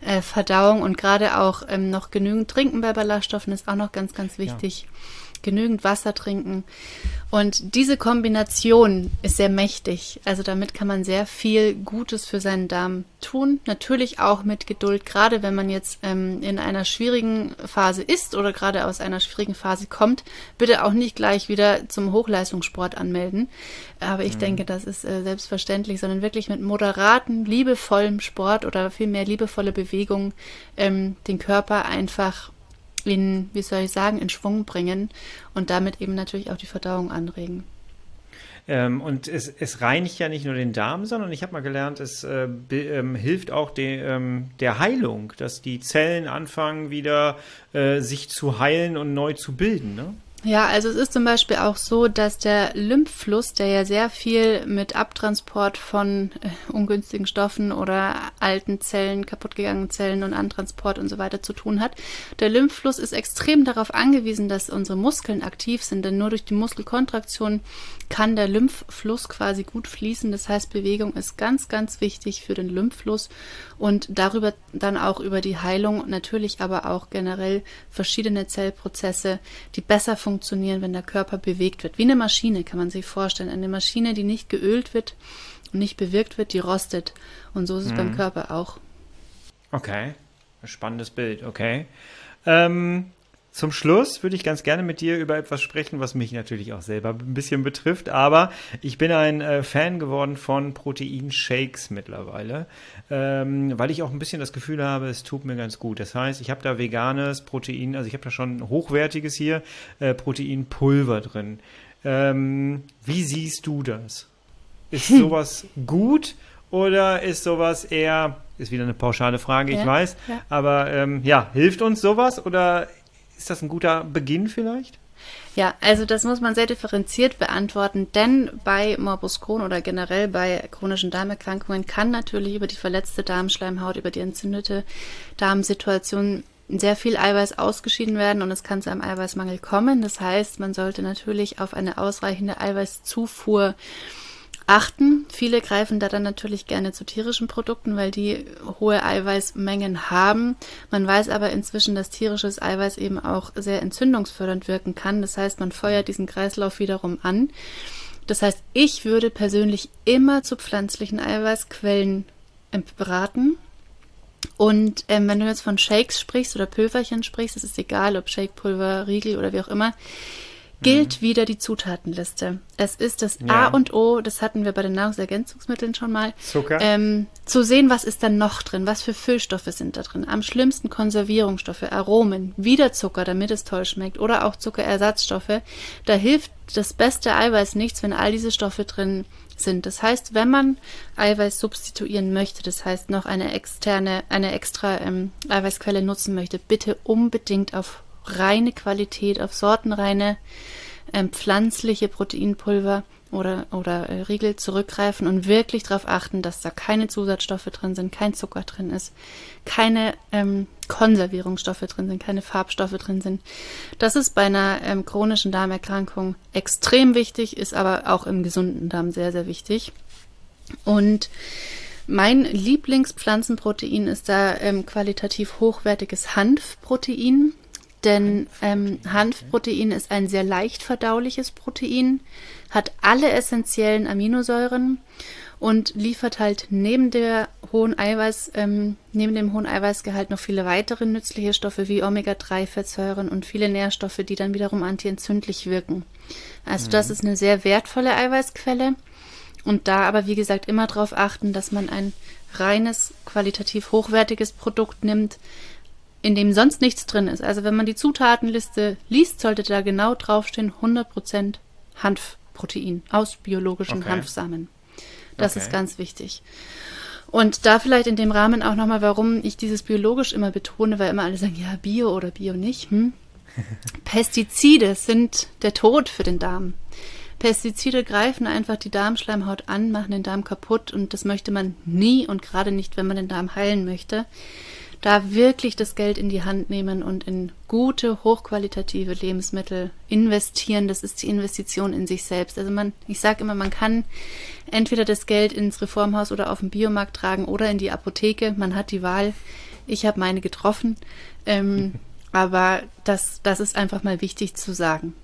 äh, Verdauung und gerade auch ähm, noch genügend Trinken bei Ballaststoffen ist auch noch ganz, ganz wichtig. Ja genügend Wasser trinken. Und diese Kombination ist sehr mächtig. Also damit kann man sehr viel Gutes für seinen Darm tun. Natürlich auch mit Geduld, gerade wenn man jetzt ähm, in einer schwierigen Phase ist oder gerade aus einer schwierigen Phase kommt. Bitte auch nicht gleich wieder zum Hochleistungssport anmelden. Aber ich mhm. denke, das ist äh, selbstverständlich, sondern wirklich mit moderaten, liebevollem Sport oder vielmehr liebevolle Bewegung ähm, den Körper einfach in, wie soll ich sagen, in Schwung bringen und damit eben natürlich auch die Verdauung anregen. Ähm, und es, es, reinigt ja nicht nur den Darm, sondern ich habe mal gelernt, es äh, ähm, hilft auch de, ähm, der Heilung, dass die Zellen anfangen wieder äh, sich zu heilen und neu zu bilden. Ne? Ja, also es ist zum Beispiel auch so, dass der Lymphfluss, der ja sehr viel mit Abtransport von äh, ungünstigen Stoffen oder alten Zellen, kaputtgegangenen Zellen und Antransport und so weiter zu tun hat, der Lymphfluss ist extrem darauf angewiesen, dass unsere Muskeln aktiv sind, denn nur durch die Muskelkontraktion kann der Lymphfluss quasi gut fließen. Das heißt, Bewegung ist ganz, ganz wichtig für den Lymphfluss und darüber dann auch über die Heilung, natürlich aber auch generell verschiedene Zellprozesse, die besser funktionieren wenn der Körper bewegt wird. Wie eine Maschine kann man sich vorstellen. Eine Maschine, die nicht geölt wird und nicht bewirkt wird, die rostet. Und so ist es mhm. beim Körper auch. Okay, spannendes Bild, okay. Ähm, zum Schluss würde ich ganz gerne mit dir über etwas sprechen, was mich natürlich auch selber ein bisschen betrifft. Aber ich bin ein äh, Fan geworden von Proteinshakes mittlerweile, ähm, weil ich auch ein bisschen das Gefühl habe, es tut mir ganz gut. Das heißt, ich habe da veganes Protein, also ich habe da schon hochwertiges hier, äh, Proteinpulver drin. Ähm, wie siehst du das? Ist sowas gut oder ist sowas eher, ist wieder eine pauschale Frage, ich ja, weiß, ja. aber ähm, ja, hilft uns sowas oder ist das ein guter Beginn vielleicht? Ja, also das muss man sehr differenziert beantworten, denn bei Morbus Crohn oder generell bei chronischen Darmerkrankungen kann natürlich über die verletzte Darmschleimhaut, über die entzündete Darmsituation sehr viel Eiweiß ausgeschieden werden und es kann zu einem Eiweißmangel kommen. Das heißt, man sollte natürlich auf eine ausreichende Eiweißzufuhr achten. Viele greifen da dann natürlich gerne zu tierischen Produkten, weil die hohe Eiweißmengen haben. Man weiß aber inzwischen, dass tierisches Eiweiß eben auch sehr entzündungsfördernd wirken kann. Das heißt, man feuert diesen Kreislauf wiederum an. Das heißt, ich würde persönlich immer zu pflanzlichen Eiweißquellen beraten. Und ähm, wenn du jetzt von Shakes sprichst oder Pülverchen sprichst, es ist egal, ob Shakepulver, Riegel oder wie auch immer, gilt mhm. wieder die Zutatenliste. Es ist das ja. A und O, das hatten wir bei den Nahrungsergänzungsmitteln schon mal. Zucker. Ähm, zu sehen, was ist da noch drin, was für Füllstoffe sind da drin. Am schlimmsten Konservierungsstoffe, Aromen, wieder Zucker, damit es toll schmeckt, oder auch Zuckerersatzstoffe. Da hilft das beste Eiweiß nichts, wenn all diese Stoffe drin sind. Das heißt, wenn man Eiweiß substituieren möchte, das heißt noch eine externe, eine extra ähm, Eiweißquelle nutzen möchte, bitte unbedingt auf reine Qualität, auf sortenreine ähm, pflanzliche Proteinpulver oder, oder äh, Riegel zurückgreifen und wirklich darauf achten, dass da keine Zusatzstoffe drin sind, kein Zucker drin ist, keine ähm, Konservierungsstoffe drin sind, keine Farbstoffe drin sind. Das ist bei einer ähm, chronischen Darmerkrankung extrem wichtig, ist aber auch im gesunden Darm sehr, sehr wichtig. Und mein Lieblingspflanzenprotein ist da ähm, qualitativ hochwertiges Hanfprotein. Denn ähm, Hanfprotein ist ein sehr leicht verdauliches Protein, hat alle essentiellen Aminosäuren und liefert halt neben der hohen Eiweiß, ähm, neben dem hohen Eiweißgehalt noch viele weitere nützliche Stoffe wie Omega-3-Fettsäuren und viele Nährstoffe, die dann wiederum antientzündlich wirken. Also mhm. das ist eine sehr wertvolle Eiweißquelle. Und da aber, wie gesagt, immer darauf achten, dass man ein reines, qualitativ hochwertiges Produkt nimmt, in dem sonst nichts drin ist. Also wenn man die Zutatenliste liest, sollte da genau draufstehen 100% Hanfprotein aus biologischen okay. Hanfsamen. Das okay. ist ganz wichtig. Und da vielleicht in dem Rahmen auch nochmal, warum ich dieses biologisch immer betone, weil immer alle sagen, ja, Bio oder Bio nicht. Hm? Pestizide sind der Tod für den Darm. Pestizide greifen einfach die Darmschleimhaut an, machen den Darm kaputt und das möchte man nie und gerade nicht, wenn man den Darm heilen möchte da wirklich das Geld in die Hand nehmen und in gute, hochqualitative Lebensmittel investieren. Das ist die Investition in sich selbst. Also man, ich sage immer, man kann entweder das Geld ins Reformhaus oder auf den Biomarkt tragen oder in die Apotheke. Man hat die Wahl. Ich habe meine getroffen. Ähm, aber das, das ist einfach mal wichtig zu sagen.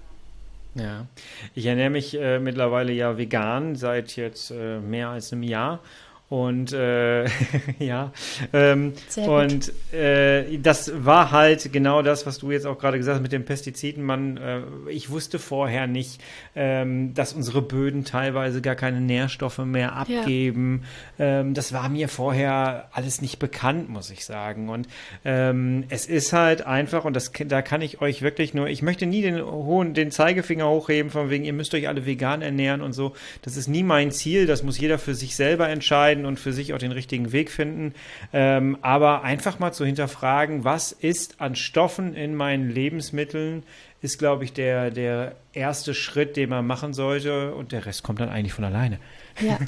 Ja, ich ernähre mich äh, mittlerweile ja vegan seit jetzt äh, mehr als einem Jahr und äh, ja, ähm, und äh, das war halt genau das, was du jetzt auch gerade gesagt hast mit den Pestiziden. Man, äh, ich wusste vorher nicht, ähm, dass unsere Böden teilweise gar keine Nährstoffe mehr abgeben. Ja. Ähm, das war mir vorher alles nicht bekannt, muss ich sagen. Und ähm, es ist halt einfach, und das, da kann ich euch wirklich nur, ich möchte nie den hohen, den Zeigefinger hochheben, von wegen, ihr müsst euch alle vegan ernähren und so. Das ist nie mein Ziel. Das muss jeder für sich selber entscheiden entscheiden und für sich auch den richtigen Weg finden. Ähm, aber einfach mal zu hinterfragen, was ist an Stoffen in meinen Lebensmitteln, ist, glaube ich, der, der erste Schritt, den man machen sollte. Und der Rest kommt dann eigentlich von alleine. Ja,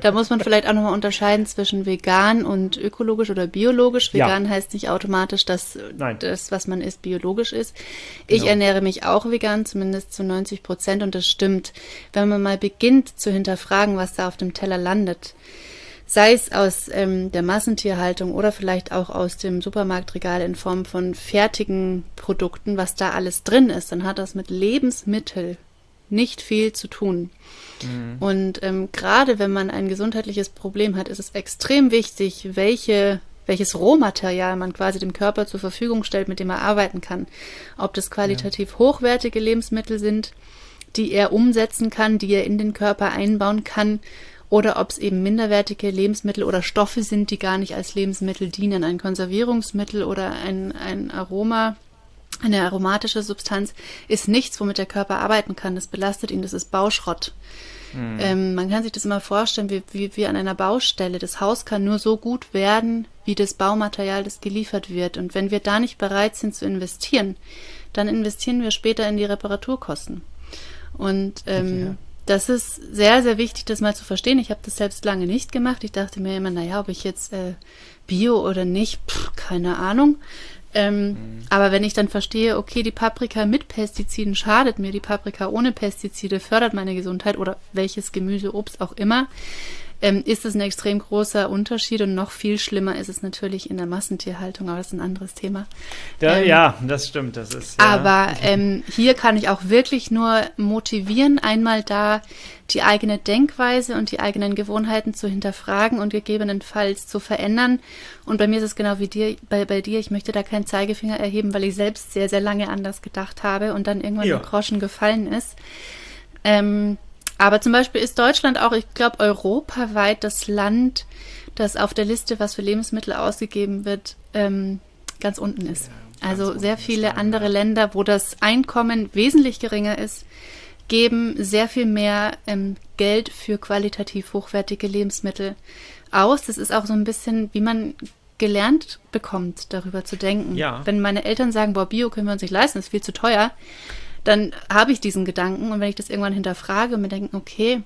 da muss man vielleicht auch nochmal unterscheiden zwischen vegan und ökologisch oder biologisch. Vegan ja. heißt nicht automatisch, dass Nein. das, was man isst, biologisch ist. Ich genau. ernähre mich auch vegan, zumindest zu 90 Prozent. Und das stimmt. Wenn man mal beginnt zu hinterfragen, was da auf dem Teller landet, sei es aus ähm, der Massentierhaltung oder vielleicht auch aus dem Supermarktregal in Form von fertigen Produkten, was da alles drin ist, dann hat das mit Lebensmittel nicht viel zu tun. Mhm. Und ähm, gerade wenn man ein gesundheitliches Problem hat, ist es extrem wichtig, welche welches Rohmaterial man quasi dem Körper zur Verfügung stellt, mit dem er arbeiten kann. Ob das qualitativ ja. hochwertige Lebensmittel sind, die er umsetzen kann, die er in den Körper einbauen kann oder ob es eben minderwertige Lebensmittel oder Stoffe sind, die gar nicht als Lebensmittel dienen. Ein Konservierungsmittel oder ein, ein Aroma, eine aromatische Substanz ist nichts, womit der Körper arbeiten kann. Das belastet ihn, das ist Bauschrott. Mhm. Ähm, man kann sich das immer vorstellen, wie, wie, wie an einer Baustelle. Das Haus kann nur so gut werden, wie das Baumaterial, das geliefert wird. Und wenn wir da nicht bereit sind zu investieren, dann investieren wir später in die Reparaturkosten. Und ähm, das ist sehr, sehr wichtig, das mal zu verstehen. Ich habe das selbst lange nicht gemacht. Ich dachte mir immer, naja, ob ich jetzt äh, Bio oder nicht, Pff, keine Ahnung. Ähm, mhm. Aber wenn ich dann verstehe, okay, die Paprika mit Pestiziden schadet mir, die Paprika ohne Pestizide fördert meine Gesundheit oder welches Gemüse, Obst auch immer, ähm, ist es ein extrem großer Unterschied und noch viel schlimmer ist es natürlich in der Massentierhaltung, aber das ist ein anderes Thema. Da, ähm, ja, das stimmt, das ist. Ja. Aber ähm, hier kann ich auch wirklich nur motivieren, einmal da die eigene Denkweise und die eigenen Gewohnheiten zu hinterfragen und gegebenenfalls zu verändern. Und bei mir ist es genau wie dir, bei, bei dir, ich möchte da keinen Zeigefinger erheben, weil ich selbst sehr, sehr lange anders gedacht habe und dann irgendwann ja. der Groschen gefallen ist. Ähm, aber zum Beispiel ist Deutschland auch, ich glaube, europaweit das Land, das auf der Liste, was für Lebensmittel ausgegeben wird, ähm, ganz unten ist. Ja, also sehr viele andere Länder, wo das Einkommen wesentlich geringer ist, geben sehr viel mehr ähm, Geld für qualitativ hochwertige Lebensmittel aus. Das ist auch so ein bisschen, wie man gelernt bekommt, darüber zu denken. Ja. Wenn meine Eltern sagen, boah, Bio können wir uns nicht leisten, ist viel zu teuer, dann habe ich diesen Gedanken und wenn ich das irgendwann hinterfrage und mir denke, okay,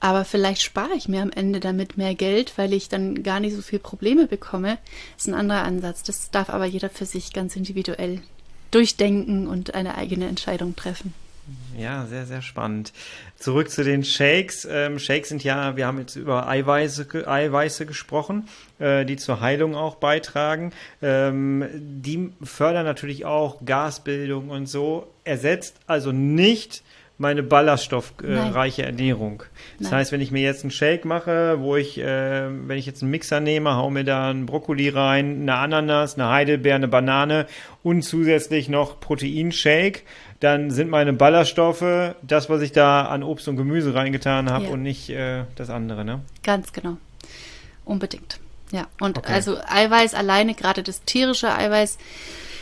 aber vielleicht spare ich mir am Ende damit mehr Geld, weil ich dann gar nicht so viele Probleme bekomme, ist ein anderer Ansatz. Das darf aber jeder für sich ganz individuell durchdenken und eine eigene Entscheidung treffen. Ja, sehr, sehr spannend. Zurück zu den Shakes. Ähm, Shakes sind ja, wir haben jetzt über Eiweiße, Eiweiße gesprochen, äh, die zur Heilung auch beitragen. Ähm, die fördern natürlich auch Gasbildung und so. Ersetzt also nicht meine ballaststoffreiche äh, Ernährung. Das Nein. heißt, wenn ich mir jetzt einen Shake mache, wo ich, äh, wenn ich jetzt einen Mixer nehme, hau mir da einen Brokkoli rein, eine Ananas, eine Heidelbeere, eine Banane und zusätzlich noch Proteinshake, dann sind meine Ballaststoffe das, was ich da an Obst und Gemüse reingetan habe ja. und nicht äh, das andere, ne? Ganz genau. Unbedingt. Ja, und okay. also Eiweiß alleine, gerade das tierische Eiweiß,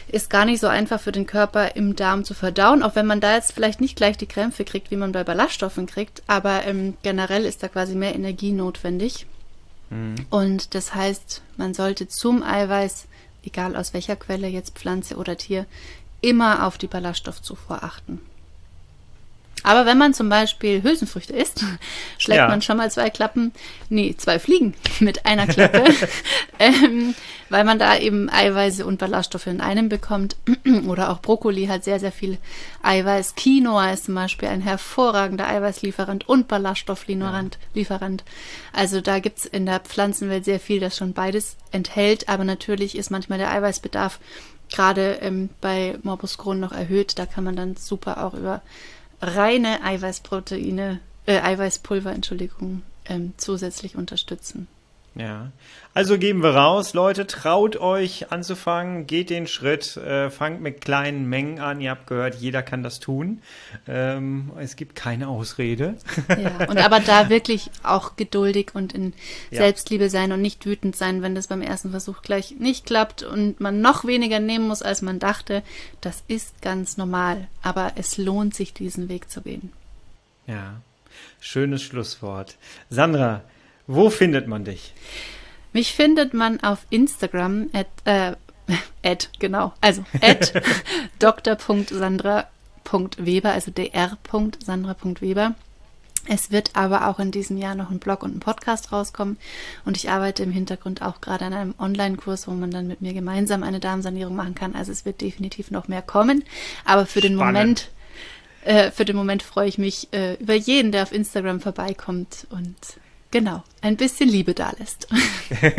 ist gar nicht so einfach für den Körper im Darm zu verdauen, auch wenn man da jetzt vielleicht nicht gleich die Krämpfe kriegt, wie man bei Ballaststoffen kriegt, aber ähm, generell ist da quasi mehr Energie notwendig. Mhm. Und das heißt, man sollte zum Eiweiß, egal aus welcher Quelle, jetzt Pflanze oder Tier, immer auf die Ballaststoffzufuhr achten. Aber wenn man zum Beispiel Hülsenfrüchte isst, schlägt ja. man schon mal zwei Klappen, nee, zwei Fliegen mit einer Klappe, ähm, weil man da eben Eiweiße und Ballaststoffe in einem bekommt. Oder auch Brokkoli hat sehr, sehr viel Eiweiß. Quinoa ist zum Beispiel ein hervorragender Eiweißlieferant und Ballaststofflieferant. Ja. Also da gibt es in der Pflanzenwelt sehr viel, das schon beides enthält. Aber natürlich ist manchmal der Eiweißbedarf gerade ähm, bei Morbus Crohn noch erhöht. Da kann man dann super auch über reine Eiweißproteine, äh, Eiweißpulver, Entschuldigung, ähm, zusätzlich unterstützen. Ja, also geben wir raus, Leute, traut euch anzufangen, geht den Schritt, äh, fangt mit kleinen Mengen an. Ihr habt gehört, jeder kann das tun. Ähm, es gibt keine Ausrede. Ja, und aber da wirklich auch geduldig und in ja. Selbstliebe sein und nicht wütend sein, wenn das beim ersten Versuch gleich nicht klappt und man noch weniger nehmen muss, als man dachte. Das ist ganz normal, aber es lohnt sich, diesen Weg zu gehen. Ja, schönes Schlusswort. Sandra, wo findet man dich? Mich findet man auf Instagram at, äh, at genau, also at dr.sandra.weber, also dr.sandra.weber. Es wird aber auch in diesem Jahr noch ein Blog und ein Podcast rauskommen und ich arbeite im Hintergrund auch gerade an einem Online-Kurs, wo man dann mit mir gemeinsam eine Darmsanierung machen kann. Also es wird definitiv noch mehr kommen, aber für den Moment äh, für den Moment freue ich mich äh, über jeden, der auf Instagram vorbeikommt und Genau, ein bisschen Liebe da lässt.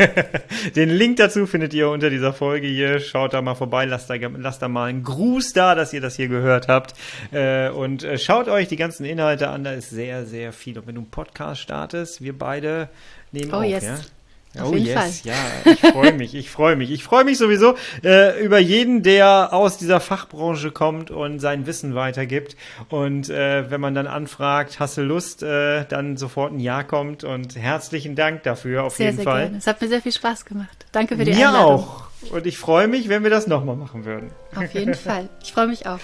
Den Link dazu findet ihr unter dieser Folge hier. Schaut da mal vorbei, lasst da, lasst da mal einen Gruß da, dass ihr das hier gehört habt. Äh, und äh, schaut euch die ganzen Inhalte an, da ist sehr, sehr viel. Und wenn du einen Podcast startest, wir beide nehmen oh, auf, yes. ja? Auf oh yes, Fall. ja, ich freue mich, ich freue mich. Ich freue mich sowieso äh, über jeden, der aus dieser Fachbranche kommt und sein Wissen weitergibt. Und äh, wenn man dann anfragt, hast du Lust, äh, dann sofort ein Ja kommt. Und herzlichen Dank dafür auf sehr, jeden sehr Fall. Gerne. Es hat mir sehr viel Spaß gemacht. Danke für die mir Einladung. Mir auch. Und ich freue mich, wenn wir das nochmal machen würden. Auf jeden Fall. Ich freue mich auch.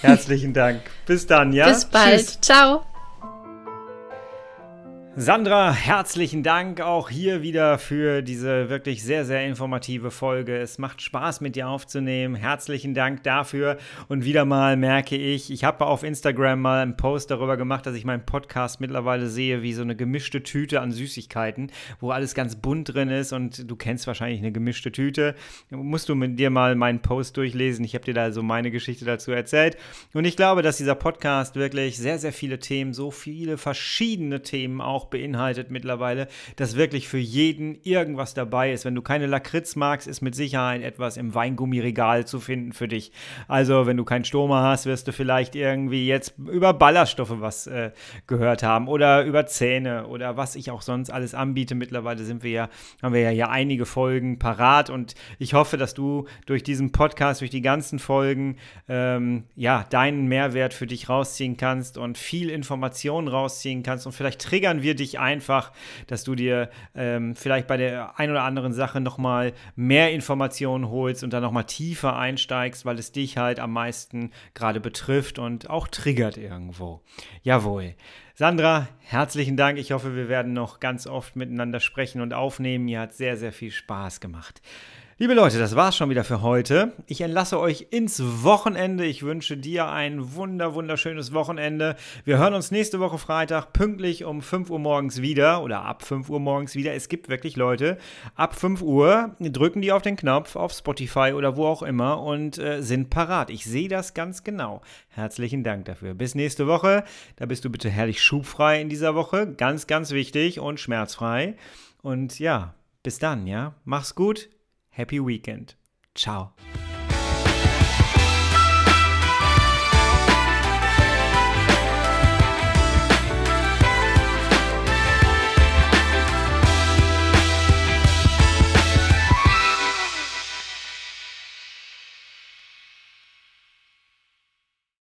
Herzlichen Dank. Bis dann, ja? Bis bald. Tschüss. Ciao. Sandra, herzlichen Dank auch hier wieder für diese wirklich sehr, sehr informative Folge. Es macht Spaß, mit dir aufzunehmen. Herzlichen Dank dafür. Und wieder mal merke ich, ich habe auf Instagram mal einen Post darüber gemacht, dass ich meinen Podcast mittlerweile sehe wie so eine gemischte Tüte an Süßigkeiten, wo alles ganz bunt drin ist. Und du kennst wahrscheinlich eine gemischte Tüte. Musst du mit dir mal meinen Post durchlesen. Ich habe dir da so meine Geschichte dazu erzählt. Und ich glaube, dass dieser Podcast wirklich sehr, sehr viele Themen, so viele verschiedene Themen auch beinhaltet mittlerweile, dass wirklich für jeden irgendwas dabei ist. Wenn du keine Lakritz magst, ist mit Sicherheit etwas im Weingummiregal zu finden für dich. Also, wenn du keinen Stoma hast, wirst du vielleicht irgendwie jetzt über Ballaststoffe was äh, gehört haben oder über Zähne oder was ich auch sonst alles anbiete. Mittlerweile sind wir ja, haben wir ja hier einige Folgen parat und ich hoffe, dass du durch diesen Podcast, durch die ganzen Folgen, ähm, ja, deinen Mehrwert für dich rausziehen kannst und viel Information rausziehen kannst und vielleicht triggern wir dich einfach, dass du dir ähm, vielleicht bei der ein oder anderen Sache nochmal mehr Informationen holst und dann nochmal tiefer einsteigst, weil es dich halt am meisten gerade betrifft und auch triggert irgendwo. Jawohl. Sandra, herzlichen Dank. Ich hoffe, wir werden noch ganz oft miteinander sprechen und aufnehmen. Mir hat sehr, sehr viel Spaß gemacht. Liebe Leute, das war's schon wieder für heute. Ich entlasse euch ins Wochenende. Ich wünsche dir ein wunder, wunderschönes Wochenende. Wir hören uns nächste Woche Freitag pünktlich um 5 Uhr morgens wieder oder ab 5 Uhr morgens wieder. Es gibt wirklich Leute, ab 5 Uhr drücken die auf den Knopf auf Spotify oder wo auch immer und äh, sind parat. Ich sehe das ganz genau. Herzlichen Dank dafür. Bis nächste Woche. Da bist du bitte herrlich schubfrei in dieser Woche. Ganz, ganz wichtig und schmerzfrei. Und ja, bis dann, ja. Mach's gut. Happy Weekend. Ciao.